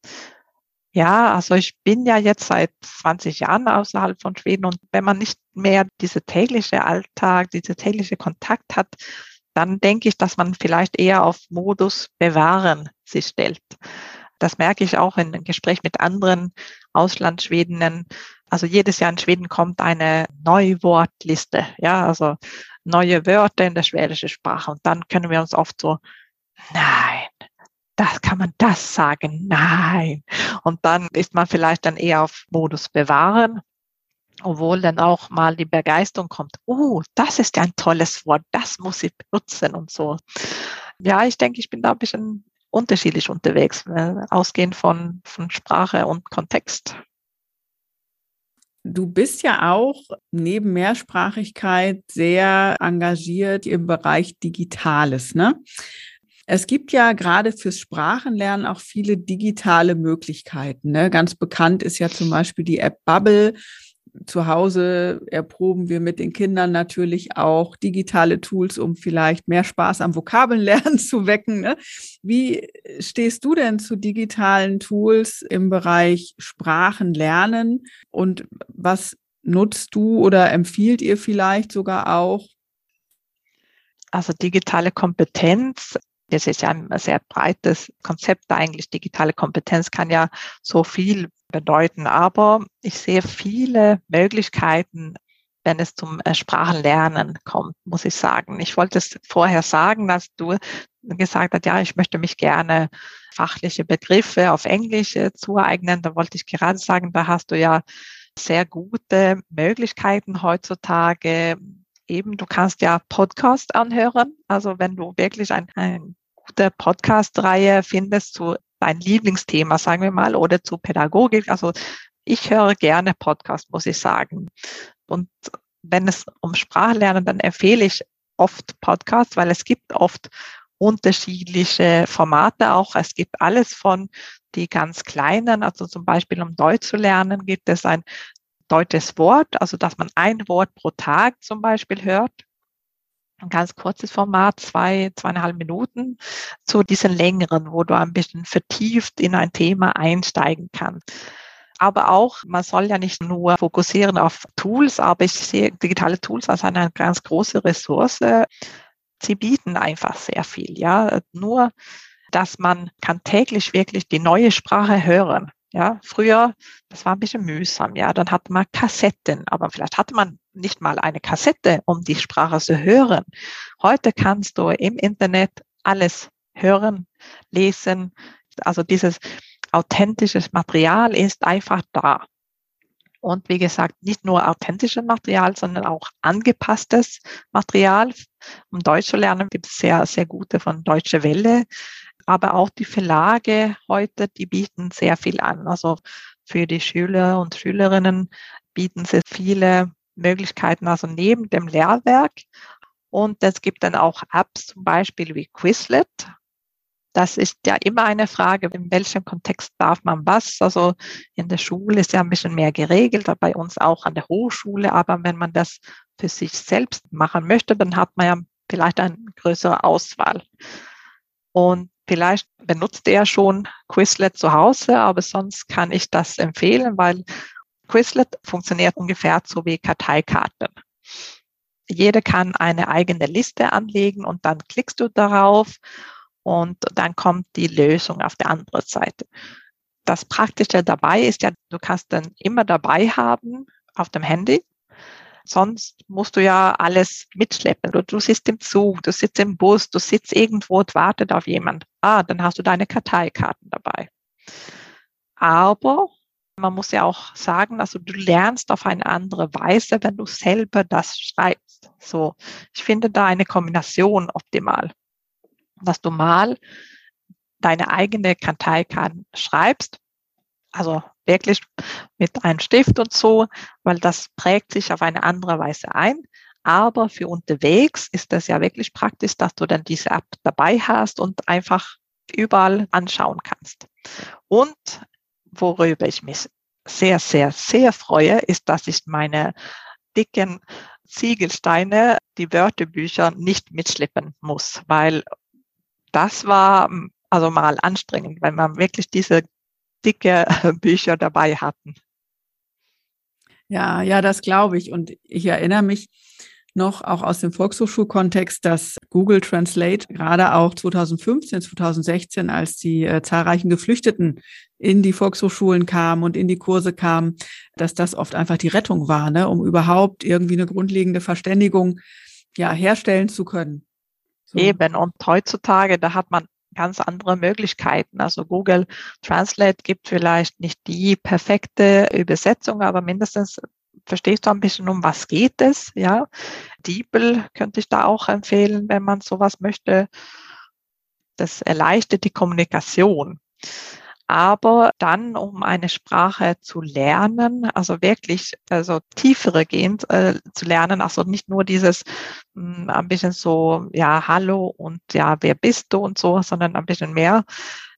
ja, also ich bin ja jetzt seit 20 Jahren außerhalb von Schweden und wenn man nicht mehr diese tägliche Alltag, diese tägliche Kontakt hat, dann denke ich, dass man vielleicht eher auf Modus bewahren sich stellt. Das merke ich auch in einem Gespräch mit anderen Auslandsschwedenen. Also jedes Jahr in Schweden kommt eine Neuwortliste, ja, also neue Wörter in der schwedischen Sprache. Und dann können wir uns oft so, nein, das kann man das sagen, nein. Und dann ist man vielleicht dann eher auf Modus bewahren obwohl dann auch mal die Begeisterung kommt, oh, das ist ja ein tolles Wort, das muss ich benutzen und so. Ja, ich denke, ich bin da ein bisschen unterschiedlich unterwegs, äh, ausgehend von, von Sprache und Kontext. Du bist ja auch neben Mehrsprachigkeit sehr engagiert im Bereich Digitales, ne? Es gibt ja gerade fürs Sprachenlernen auch viele digitale Möglichkeiten. Ne? Ganz bekannt ist ja zum Beispiel die App Bubble. Zu Hause erproben wir mit den Kindern natürlich auch digitale Tools, um vielleicht mehr Spaß am Vokabellernen [laughs] zu wecken. Ne? Wie stehst du denn zu digitalen Tools im Bereich Sprachenlernen und was nutzt du oder empfiehlt ihr vielleicht sogar auch? Also digitale Kompetenz das ist ja ein sehr breites Konzept eigentlich. Digitale Kompetenz kann ja so viel bedeuten, aber ich sehe viele Möglichkeiten, wenn es zum äh, Sprachenlernen kommt, muss ich sagen. Ich wollte es vorher sagen, dass du gesagt hast, ja, ich möchte mich gerne fachliche Begriffe auf Englisch äh, zueignen. Da wollte ich gerade sagen, da hast du ja sehr gute Möglichkeiten heutzutage. Eben, du kannst ja Podcast anhören. Also wenn du wirklich ein, ein gute Podcast-Reihe findest zu dein Lieblingsthema, sagen wir mal, oder zu Pädagogik. Also ich höre gerne Podcast, muss ich sagen. Und wenn es um Sprachlernen, dann empfehle ich oft Podcasts, weil es gibt oft unterschiedliche Formate auch. Es gibt alles von die ganz kleinen, also zum Beispiel um Deutsch zu lernen, gibt es ein deutsches Wort, also dass man ein Wort pro Tag zum Beispiel hört ein ganz kurzes Format, zwei, zweieinhalb Minuten, zu diesen längeren, wo du ein bisschen vertieft in ein Thema einsteigen kannst. Aber auch, man soll ja nicht nur fokussieren auf Tools, aber ich sehe digitale Tools als eine ganz große Ressource. Sie bieten einfach sehr viel, ja. Nur, dass man kann täglich wirklich die neue Sprache hören. Ja, früher, das war ein bisschen mühsam, ja, dann hatte man Kassetten, aber vielleicht hatte man nicht mal eine Kassette, um die Sprache zu hören. Heute kannst du im Internet alles hören, lesen. Also dieses authentische Material ist einfach da. Und wie gesagt, nicht nur authentisches Material, sondern auch angepasstes Material. Um Deutsch zu lernen gibt es sehr, sehr gute von Deutsche Welle aber auch die Verlage heute, die bieten sehr viel an. Also für die Schüler und Schülerinnen bieten sie viele Möglichkeiten, also neben dem Lehrwerk. Und es gibt dann auch Apps, zum Beispiel wie Quizlet. Das ist ja immer eine Frage, in welchem Kontext darf man was. Also in der Schule ist ja ein bisschen mehr geregelt, bei uns auch an der Hochschule. Aber wenn man das für sich selbst machen möchte, dann hat man ja vielleicht eine größere Auswahl. Und Vielleicht benutzt er schon Quizlet zu Hause, aber sonst kann ich das empfehlen, weil Quizlet funktioniert ungefähr so wie Karteikarten. Jeder kann eine eigene Liste anlegen und dann klickst du darauf und dann kommt die Lösung auf der anderen Seite. Das Praktische dabei ist ja, du kannst dann immer dabei haben auf dem Handy Sonst musst du ja alles mitschleppen. Du, du sitzt im Zug, du sitzt im Bus, du sitzt irgendwo und wartet auf jemand. Ah, dann hast du deine Karteikarten dabei. Aber man muss ja auch sagen, also du lernst auf eine andere Weise, wenn du selber das schreibst. So, ich finde da eine Kombination optimal, dass du mal deine eigene Karteikarten schreibst, also wirklich mit einem Stift und so, weil das prägt sich auf eine andere Weise ein. Aber für unterwegs ist das ja wirklich praktisch, dass du dann diese App dabei hast und einfach überall anschauen kannst. Und worüber ich mich sehr, sehr, sehr freue, ist, dass ich meine dicken Ziegelsteine, die Wörterbücher nicht mitschleppen muss, weil das war also mal anstrengend, weil man wirklich diese dicke [laughs] Bücher dabei hatten. Ja, ja, das glaube ich. Und ich erinnere mich noch auch aus dem Volkshochschulkontext, dass Google Translate gerade auch 2015, 2016, als die äh, zahlreichen Geflüchteten in die Volkshochschulen kamen und in die Kurse kamen, dass das oft einfach die Rettung war, ne, um überhaupt irgendwie eine grundlegende Verständigung ja herstellen zu können. So. Eben. Und heutzutage, da hat man ganz andere Möglichkeiten. Also Google Translate gibt vielleicht nicht die perfekte Übersetzung, aber mindestens verstehst du ein bisschen, um was geht es, ja. DeepL könnte ich da auch empfehlen, wenn man sowas möchte. Das erleichtert die Kommunikation. Aber dann, um eine Sprache zu lernen, also wirklich also tiefere gehend äh, zu lernen, also nicht nur dieses mh, hm, ein bisschen so, ja, hallo und ja, wer bist du und so, sondern ein bisschen mehr,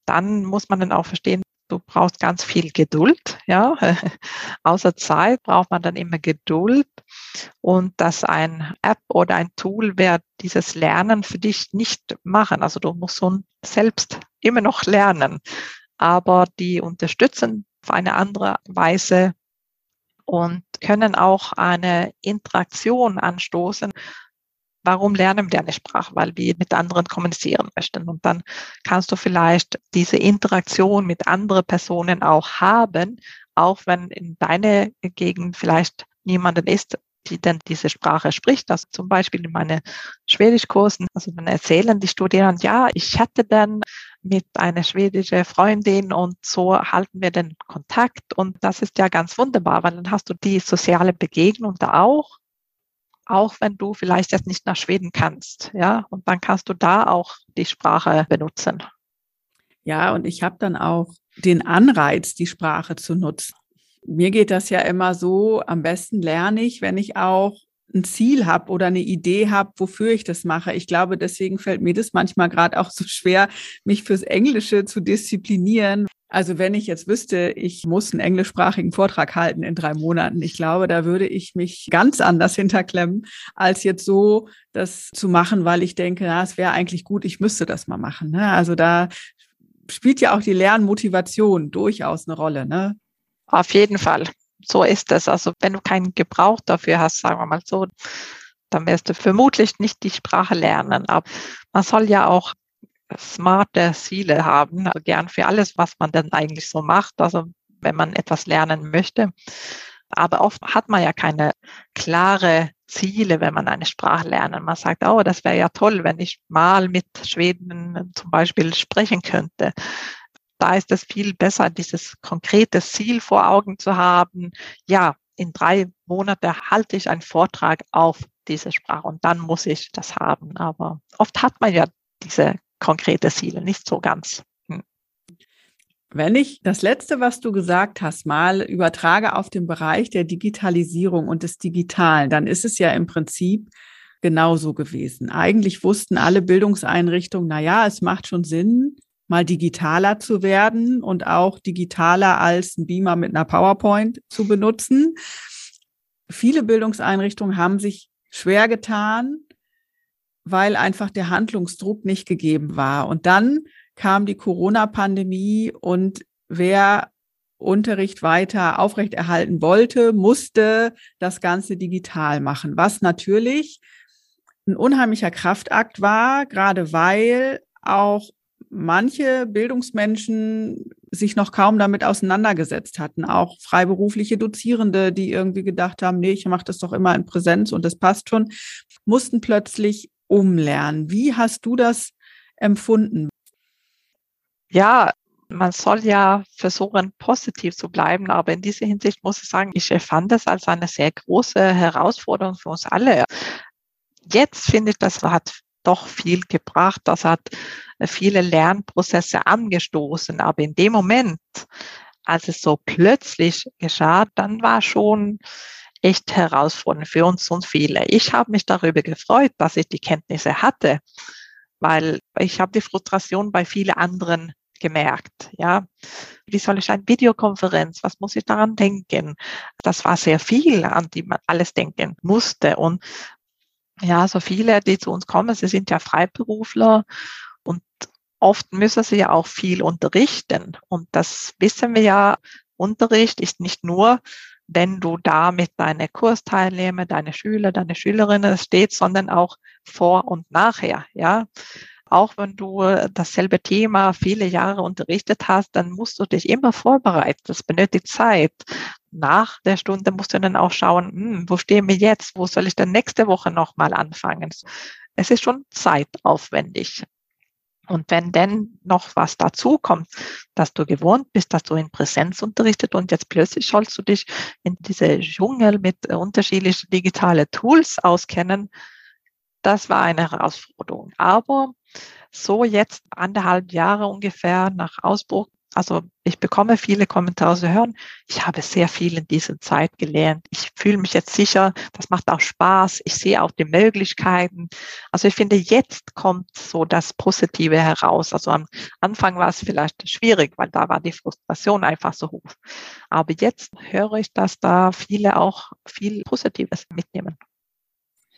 dann muss man dann auch verstehen, du brauchst ganz viel Geduld, ja. [laughs] Außer Zeit braucht man dann immer Geduld und dass ein App oder ein Tool wird dieses Lernen für dich nicht machen. Also du musst so selbst immer noch lernen aber die unterstützen auf eine andere Weise und können auch eine Interaktion anstoßen. Warum lernen wir eine Sprache? Weil wir mit anderen kommunizieren möchten. Und dann kannst du vielleicht diese Interaktion mit anderen Personen auch haben, auch wenn in deiner Gegend vielleicht niemanden ist, die denn diese Sprache spricht. Also zum Beispiel in meinen Schwedischkursen, also dann erzählen die Studierenden, ja, ich hatte dann mit einer schwedischen Freundin und so halten wir den Kontakt und das ist ja ganz wunderbar, weil dann hast du die soziale Begegnung da auch, auch wenn du vielleicht jetzt nicht nach Schweden kannst, ja, und dann kannst du da auch die Sprache benutzen. Ja, und ich habe dann auch den Anreiz, die Sprache zu nutzen mir geht das ja immer so, am besten lerne ich, wenn ich auch ein Ziel habe oder eine Idee habe, wofür ich das mache. Ich glaube, deswegen fällt mir das manchmal gerade auch so schwer, mich fürs Englische zu disziplinieren. Also wenn ich jetzt wüsste, ich muss einen englischsprachigen Vortrag halten in drei Monaten, ich glaube, da würde ich mich ganz anders hinterklemmen, als jetzt so das zu machen, weil ich denke, na, es wäre eigentlich gut, ich müsste das mal machen. Ne? Also da spielt ja auch die Lernmotivation durchaus eine Rolle. Ne? Auf jeden Fall. So ist es. Also wenn du keinen Gebrauch dafür hast, sagen wir mal so, dann wirst du vermutlich nicht die Sprache lernen. Aber man soll ja auch smarte Ziele haben, also gern für alles, was man dann eigentlich so macht. Also wenn man etwas lernen möchte. Aber oft hat man ja keine klare Ziele, wenn man eine Sprache lernt. Man sagt, oh, das wäre ja toll, wenn ich mal mit Schweden zum Beispiel sprechen könnte da ist es viel besser, dieses konkrete Ziel vor Augen zu haben. Ja, in drei Monaten halte ich einen Vortrag auf diese Sprache und dann muss ich das haben. Aber oft hat man ja diese konkrete Ziele nicht so ganz. Hm. Wenn ich das letzte, was du gesagt hast, mal übertrage auf den Bereich der Digitalisierung und des Digitalen, dann ist es ja im Prinzip genauso gewesen. Eigentlich wussten alle Bildungseinrichtungen, na ja, es macht schon Sinn, mal digitaler zu werden und auch digitaler als ein Beamer mit einer PowerPoint zu benutzen. Viele Bildungseinrichtungen haben sich schwer getan, weil einfach der Handlungsdruck nicht gegeben war. Und dann kam die Corona-Pandemie und wer Unterricht weiter aufrechterhalten wollte, musste das Ganze digital machen, was natürlich ein unheimlicher Kraftakt war, gerade weil auch manche Bildungsmenschen sich noch kaum damit auseinandergesetzt hatten. Auch freiberufliche Dozierende, die irgendwie gedacht haben, nee, ich mache das doch immer in Präsenz und das passt schon, mussten plötzlich umlernen. Wie hast du das empfunden? Ja, man soll ja versuchen, positiv zu bleiben, aber in dieser Hinsicht muss ich sagen, ich fand das als eine sehr große Herausforderung für uns alle. Jetzt finde ich, das hat doch viel gebracht. Das hat viele Lernprozesse angestoßen. Aber in dem Moment, als es so plötzlich geschah, dann war schon echt herausfordernd für uns und viele. Ich habe mich darüber gefreut, dass ich die Kenntnisse hatte, weil ich habe die Frustration bei vielen anderen gemerkt. Ja, wie soll ich eine Videokonferenz? Was muss ich daran denken? Das war sehr viel, an die man alles denken musste. Und ja, so viele, die zu uns kommen, sie sind ja Freiberufler oft müssen sie ja auch viel unterrichten. Und das wissen wir ja, Unterricht ist nicht nur, wenn du da mit deinen Kursteilnehmer, deine Schüler, deine Schülerinnen stehst, sondern auch vor und nachher, ja. Auch wenn du dasselbe Thema viele Jahre unterrichtet hast, dann musst du dich immer vorbereiten. Das benötigt Zeit nach der Stunde musst du dann auch schauen, hm, wo stehen wir jetzt? Wo soll ich dann nächste Woche nochmal anfangen? Es ist schon zeitaufwendig. Und wenn denn noch was dazu kommt, dass du gewohnt bist, dass du in Präsenz unterrichtet und jetzt plötzlich sollst du dich in diese Dschungel mit unterschiedlichen digitalen Tools auskennen, das war eine Herausforderung. Aber so jetzt anderthalb Jahre ungefähr nach Ausbruch Also ich bekomme viele Kommentare zu hören. Ich habe sehr viel in dieser Zeit gelernt. Ich fühle mich jetzt sicher. Das macht auch Spaß. Ich sehe auch die Möglichkeiten. Also ich finde, jetzt kommt so das Positive heraus. Also am Anfang war es vielleicht schwierig, weil da war die Frustration einfach so hoch. Aber jetzt höre ich, dass da viele auch viel Positives mitnehmen.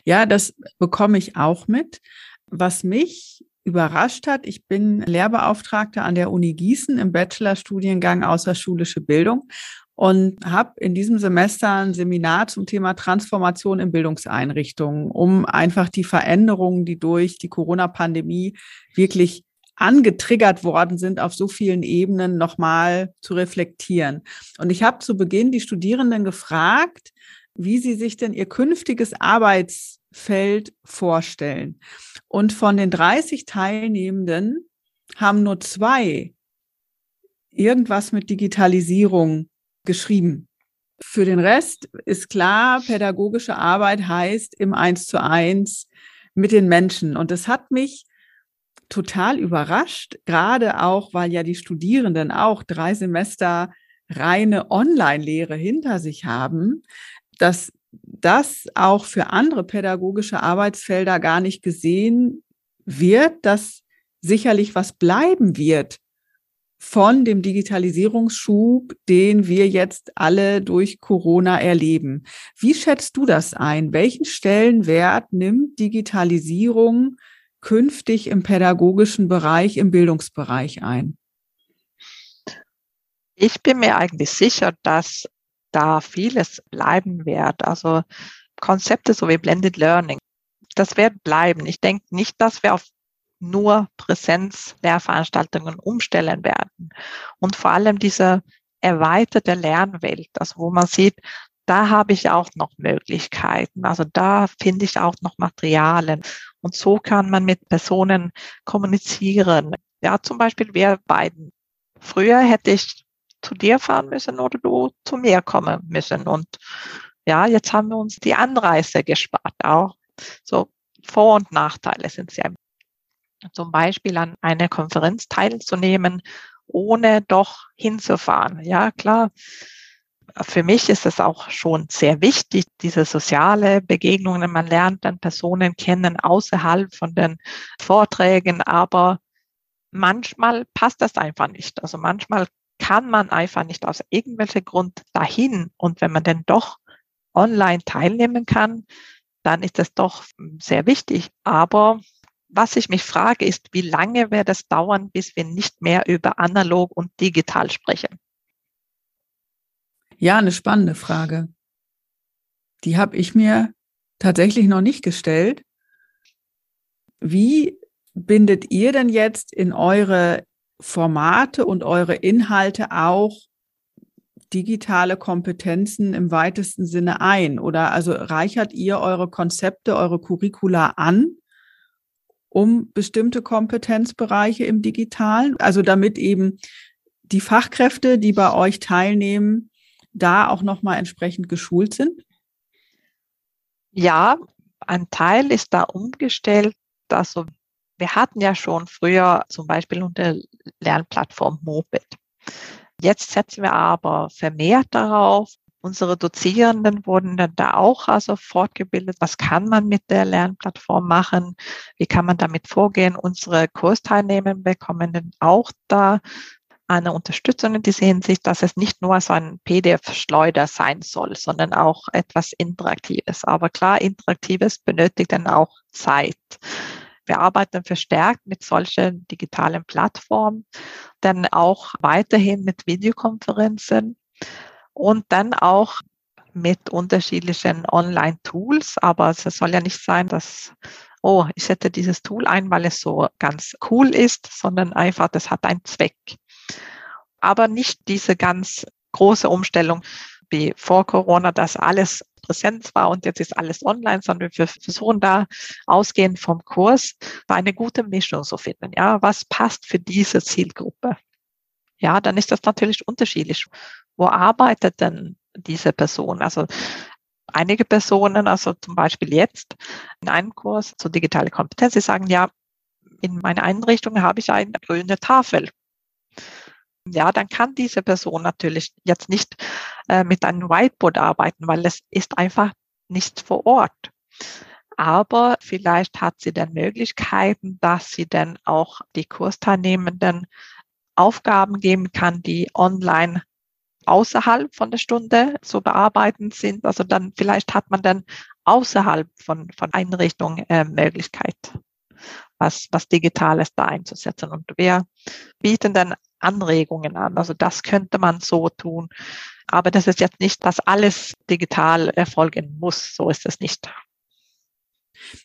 Ja, das bekomme ich auch mit. Was mich überrascht hat. Ich bin Lehrbeauftragte an der Uni Gießen im Bachelorstudiengang Außerschulische Bildung und habe in diesem Semester ein Seminar zum Thema Transformation in Bildungseinrichtungen, um einfach die Veränderungen, die durch die Corona-Pandemie wirklich angetriggert worden sind, auf so vielen Ebenen nochmal zu reflektieren. Und ich habe zu Beginn die Studierenden gefragt, wie sie sich denn ihr künftiges Arbeitsfeld vorstellen. Und von den 30 Teilnehmenden haben nur zwei irgendwas mit Digitalisierung geschrieben. Für den Rest ist klar, pädagogische Arbeit heißt im Eins zu eins mit den Menschen. Und das hat mich total überrascht, gerade auch, weil ja die Studierenden auch drei Semester reine Online-Lehre hinter sich haben, dass das auch für andere pädagogische Arbeitsfelder gar nicht gesehen wird, dass sicherlich was bleiben wird von dem Digitalisierungsschub, den wir jetzt alle durch Corona erleben. Wie schätzt du das ein? Welchen Stellenwert nimmt Digitalisierung künftig im pädagogischen Bereich, im Bildungsbereich ein? Ich bin mir eigentlich sicher, dass da vieles bleiben wird. Also Konzepte so wie Blended Learning, das wird bleiben. Ich denke nicht, dass wir auf nur Präsenzlehrveranstaltungen umstellen werden. Und vor allem diese erweiterte Lernwelt, also wo man sieht, da habe ich auch noch Möglichkeiten. Also da finde ich auch noch Materialien. Und so kann man mit Personen kommunizieren. Ja, zum Beispiel wir beiden. Früher hätte ich zu dir fahren müssen oder du zu mir kommen müssen. Und ja, jetzt haben wir uns die Anreise gespart auch. So Vor- und Nachteile sind ja zum Beispiel an einer Konferenz teilzunehmen, ohne doch hinzufahren. Ja, klar. Für mich ist es auch schon sehr wichtig, diese soziale Begegnungen. Man lernt dann Personen kennen außerhalb von den Vorträgen, aber manchmal passt das einfach nicht. Also manchmal kann man einfach nicht aus irgendwelchen Grund dahin. Und wenn man denn doch online teilnehmen kann, dann ist das doch sehr wichtig. Aber was ich mich frage, ist, wie lange wird es dauern, bis wir nicht mehr über analog und digital sprechen? Ja, eine spannende Frage. Die habe ich mir tatsächlich noch nicht gestellt. Wie bindet ihr denn jetzt in eure Formate und eure Inhalte auch digitale Kompetenzen im weitesten Sinne ein? Oder also reichert ihr eure Konzepte, eure Curricula an, um bestimmte Kompetenzbereiche im Digitalen? Also damit eben die Fachkräfte, die bei euch teilnehmen, da auch nochmal entsprechend geschult sind? Ja, ein Teil ist da umgestellt. Also wir hatten ja schon früher zum Beispiel unter Lernplattform Moped. Jetzt setzen wir aber vermehrt darauf. Unsere Dozierenden wurden dann da auch also fortgebildet. Was kann man mit der Lernplattform machen? Wie kann man damit vorgehen? Unsere Kursteilnehmer bekommen dann auch da eine Unterstützung in dieser Hinsicht, dass es nicht nur so ein PDF-Schleuder sein soll, sondern auch etwas Interaktives. Aber klar, Interaktives benötigt dann auch Zeit. Wir arbeiten verstärkt mit solchen digitalen Plattformen, dann auch weiterhin mit Videokonferenzen und dann auch mit unterschiedlichen Online-Tools. Aber es soll ja nicht sein, dass, oh, ich setze dieses Tool ein, weil es so ganz cool ist, sondern einfach, das hat einen Zweck. Aber nicht diese ganz große Umstellung wie vor Corona, dass alles Präsenz war und jetzt ist alles online, sondern wir versuchen da ausgehend vom Kurs eine gute Mischung zu finden. Ja, was passt für diese Zielgruppe? Ja, dann ist das natürlich unterschiedlich. Wo arbeitet denn diese Person? Also einige Personen, also zum Beispiel jetzt in einem Kurs zur digitale Kompetenz, sie sagen, ja, in meiner Einrichtung habe ich eine grüne Tafel. Ja, dann kann diese Person natürlich jetzt nicht äh, mit einem Whiteboard arbeiten, weil es ist einfach nicht vor Ort. Aber vielleicht hat sie dann Möglichkeiten, dass sie dann auch die Kursteilnehmenden Aufgaben geben kann, die online außerhalb von der Stunde zu bearbeiten sind. Also dann vielleicht hat man dann außerhalb von, von Einrichtungen äh, Möglichkeit, was, was Digitales da einzusetzen. Und wir bieten dann Anregungen an. Also das könnte man so tun. Aber das ist jetzt nicht, dass alles digital erfolgen muss. So ist es nicht.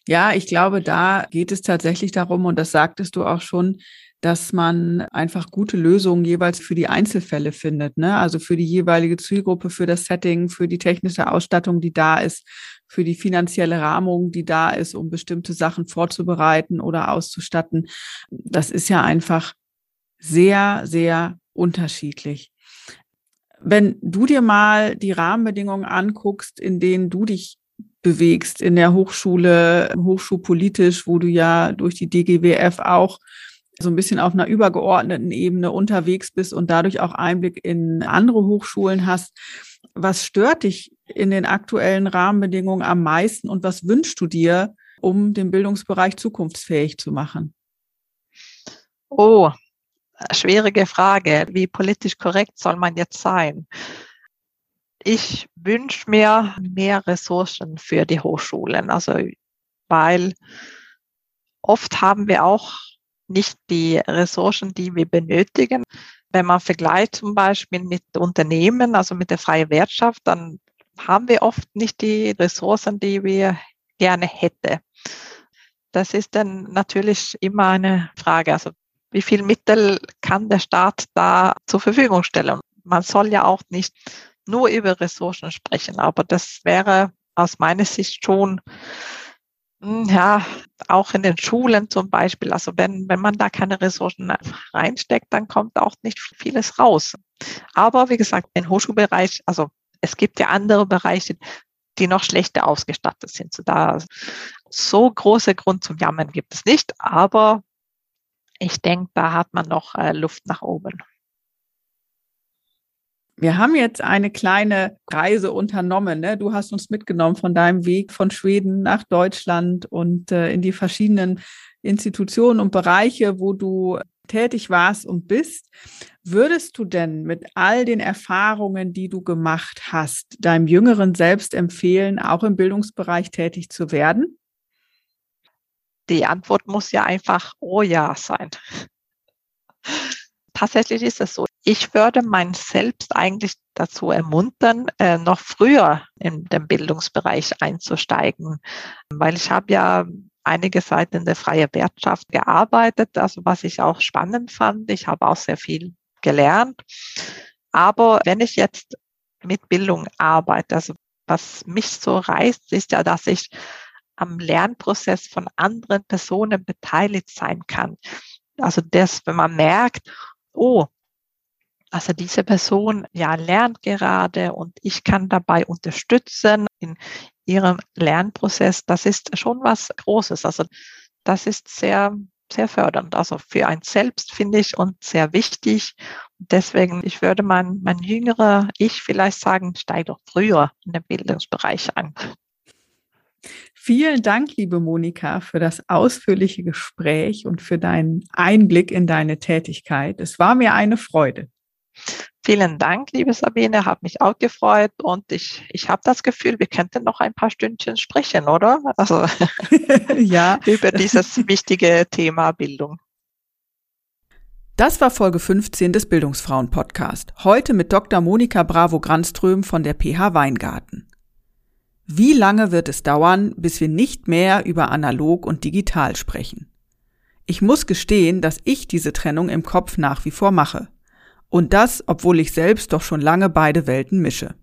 Ja, ich glaube, da geht es tatsächlich darum, und das sagtest du auch schon, dass man einfach gute Lösungen jeweils für die Einzelfälle findet, ne? Also für die jeweilige Zielgruppe, für das Setting, für die technische Ausstattung, die da ist, für die finanzielle Rahmung, die da ist, um bestimmte Sachen vorzubereiten oder auszustatten. Das ist ja einfach sehr, sehr unterschiedlich. Wenn du dir mal die Rahmenbedingungen anguckst, in denen du dich bewegst in der Hochschule, hochschulpolitisch, wo du ja durch die DGWF auch so ein bisschen auf einer übergeordneten Ebene unterwegs bist und dadurch auch Einblick in andere Hochschulen hast. Was stört dich in den aktuellen Rahmenbedingungen am meisten und was wünschst du dir, um den Bildungsbereich zukunftsfähig zu machen? Oh, schwierige Frage. Wie politisch korrekt soll man jetzt sein? Ich wünsche mir mehr Ressourcen für die Hochschulen, also weil oft haben wir auch nicht die Ressourcen, die wir benötigen. Wenn man vergleicht zum Beispiel mit Unternehmen, also mit der freien Wirtschaft, dann haben wir oft nicht die Ressourcen, die wir gerne hätten. Das ist dann natürlich immer eine Frage. Also wie viel Mittel kann der Staat da zur Verfügung stellen? Man soll ja auch nicht nur über Ressourcen sprechen, aber das wäre aus meiner Sicht schon hm, ja, auch in den Schulen zum Beispiel. Also wenn, wenn man da keine Ressourcen reinsteckt, dann kommt auch nicht vieles raus. Aber wie gesagt, im Hochschulbereich, also es gibt ja andere Bereiche, die noch schlechter ausgestattet sind. So da so große Grund zum Jammern gibt es nicht, aber ich denke, da hat man noch äh, Luft nach oben. Wir haben jetzt eine kleine Reise unternommen. Ne? Du hast uns mitgenommen von deinem Weg von Schweden nach Deutschland und äh, in die verschiedenen Institutionen und Bereiche, wo du tätig warst und bist. Würdest du denn mit all den Erfahrungen, die du gemacht hast, deinem Jüngeren selbst empfehlen, auch im Bildungsbereich tätig zu werden? Die Antwort muss ja einfach Oh ja sein. Tatsächlich ist es so. Ich würde mein Selbst eigentlich dazu ermuntern, äh, noch früher in den Bildungsbereich einzusteigen, weil ich habe ja einige Zeit in der freien Wirtschaft gearbeitet, also was ich auch spannend fand. Ich habe auch sehr viel gelernt. Aber wenn ich jetzt mit Bildung arbeite, also was mich so reißt, ist ja, dass ich am Lernprozess von anderen Personen beteiligt sein kann. Also das, wenn man merkt, oh, also diese Person ja lernt gerade und ich kann dabei unterstützen in ihrem Lernprozess. Das ist schon was Großes. Also das ist sehr, sehr fördernd. Also für ein selbst finde ich und sehr wichtig. Deswegen, ich würde mein, mein jüngerer Ich vielleicht sagen, steig doch früher in den Bildungsbereich ein. Vielen Dank, liebe Monika, für das ausführliche Gespräch und für deinen Einblick in deine Tätigkeit. Es war mir eine Freude. Vielen Dank, liebe Sabine, hat mich auch gefreut und ich, ich habe das Gefühl, wir könnten noch ein paar Stündchen sprechen, oder? Also [laughs] ja, [laughs] über dieses wichtige Thema Bildung. Das war Folge 15 des Bildungsfrauen Podcast. Heute mit Dr. Monika Bravo Grandström von der PH Weingarten. Wie lange wird es dauern, bis wir nicht mehr über analog und digital sprechen? Ich muss gestehen, dass ich diese Trennung im Kopf nach wie vor mache. Und das, obwohl ich selbst doch schon lange beide Welten mische.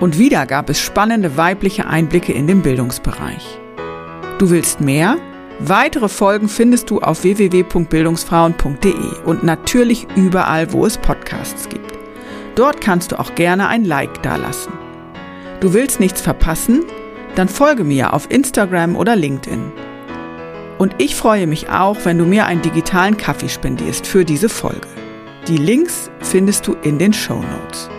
Und wieder gab es spannende weibliche Einblicke in den Bildungsbereich. Du willst mehr? Weitere Folgen findest du auf www.bildungsfrauen.de und natürlich überall, wo es Podcasts gibt. Dort kannst du auch gerne ein Like dalassen. Du willst nichts verpassen? Dann folge mir auf Instagram oder LinkedIn. Und ich freue mich auch, wenn du mir einen digitalen Kaffee spendierst für diese Folge. Die Links findest du in den Show Notes.